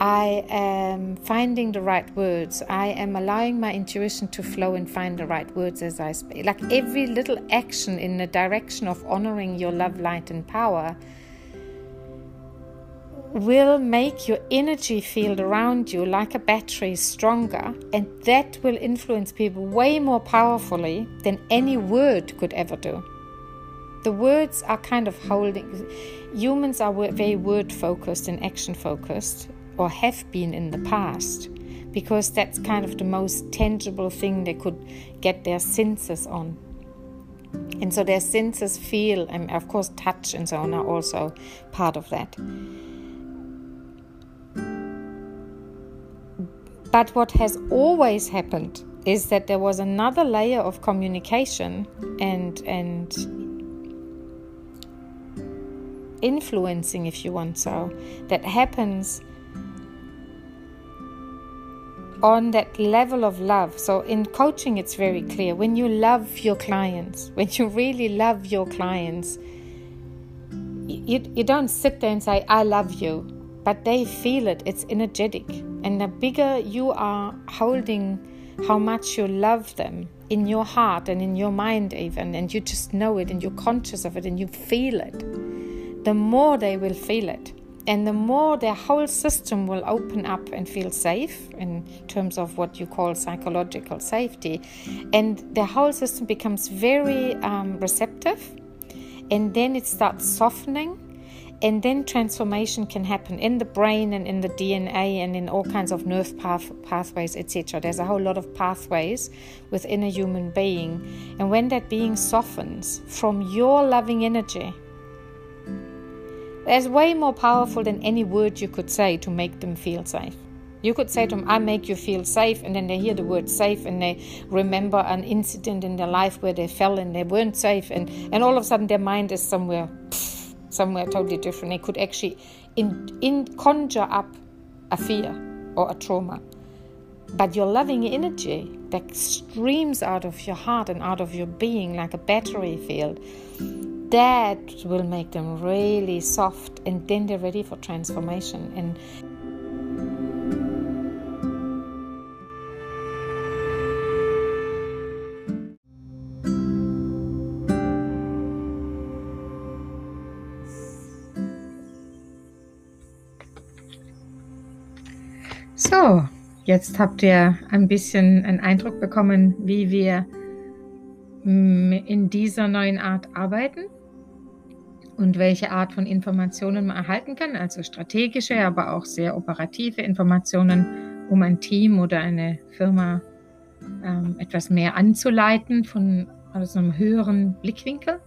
I am finding the right words. I am allowing my intuition to flow and find the right words as I speak. Like every little action in the direction of honoring your love, light, and power will make your energy field around you like a battery stronger, and that will influence people way more powerfully than any word could ever do. The words are kind of holding, humans are very word focused and action focused, or have been in the past, because that's kind of the most tangible thing they could get their senses on. And so their senses feel, and of course, touch and so on are also part of that. But what has always happened is that there was another layer of communication and and influencing, if you want so, that happens on that level of love. So in coaching, it's very clear. When you love your clients, when you really love your clients, you, you don't sit there and say, I love you but they feel it, it's energetic. And the bigger you are holding how much you love them in your heart and in your mind, even, and you just know it and you're conscious of it and you feel it, the more they will feel it. And the more their whole system will open up and feel safe in terms of what you call psychological safety. And their whole system becomes very um, receptive. And then it starts softening and then transformation can happen in the brain and in the DNA and in all kinds of nerve path, pathways, etc. There's a whole lot of pathways within a human being. And when that being softens from your loving energy, there's way more powerful than any word you could say to make them feel safe. You could say to them, I make you feel safe, and then they hear the word safe and they remember an incident in their life where they fell and they weren't safe, and, and all of a sudden their mind is somewhere somewhere totally different. It could actually in, in conjure up a fear or a trauma. But your loving energy that streams out of your heart and out of your being like a battery field, that will make them really soft and then they're ready for transformation. And So, jetzt habt ihr ein bisschen einen Eindruck bekommen, wie wir mm, in dieser neuen Art arbeiten und welche Art von Informationen man erhalten kann, also strategische, aber auch sehr operative Informationen, um ein Team oder eine Firma ähm, etwas mehr anzuleiten von aus einem höheren Blickwinkel.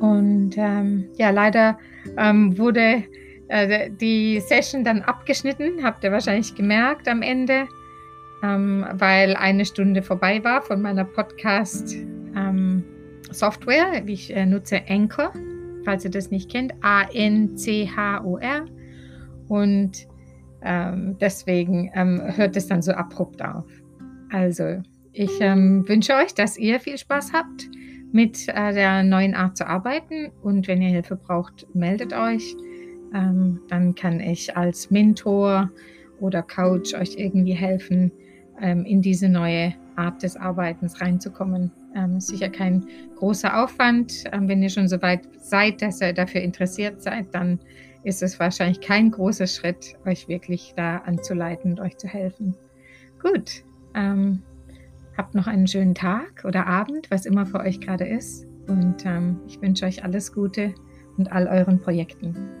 Und ähm, ja, leider ähm, wurde äh, die Session dann abgeschnitten, habt ihr wahrscheinlich gemerkt am Ende, ähm, weil eine Stunde vorbei war von meiner Podcast-Software. Ähm, ich äh, nutze Anchor, falls ihr das nicht kennt, A-N-C-H-O-R. Und ähm, deswegen ähm, hört es dann so abrupt auf. Also, ich ähm, wünsche euch, dass ihr viel Spaß habt mit äh, der neuen Art zu arbeiten. Und wenn ihr Hilfe braucht, meldet euch. Ähm, dann kann ich als Mentor oder Coach euch irgendwie helfen, ähm, in diese neue Art des Arbeitens reinzukommen. Ähm, sicher kein großer Aufwand. Ähm, wenn ihr schon so weit seid, dass ihr dafür interessiert seid, dann ist es wahrscheinlich kein großer Schritt, euch wirklich da anzuleiten und euch zu helfen. Gut, ähm, habt noch einen schönen Tag oder Abend, was immer für euch gerade ist. Und ähm, ich wünsche euch alles Gute und all euren Projekten.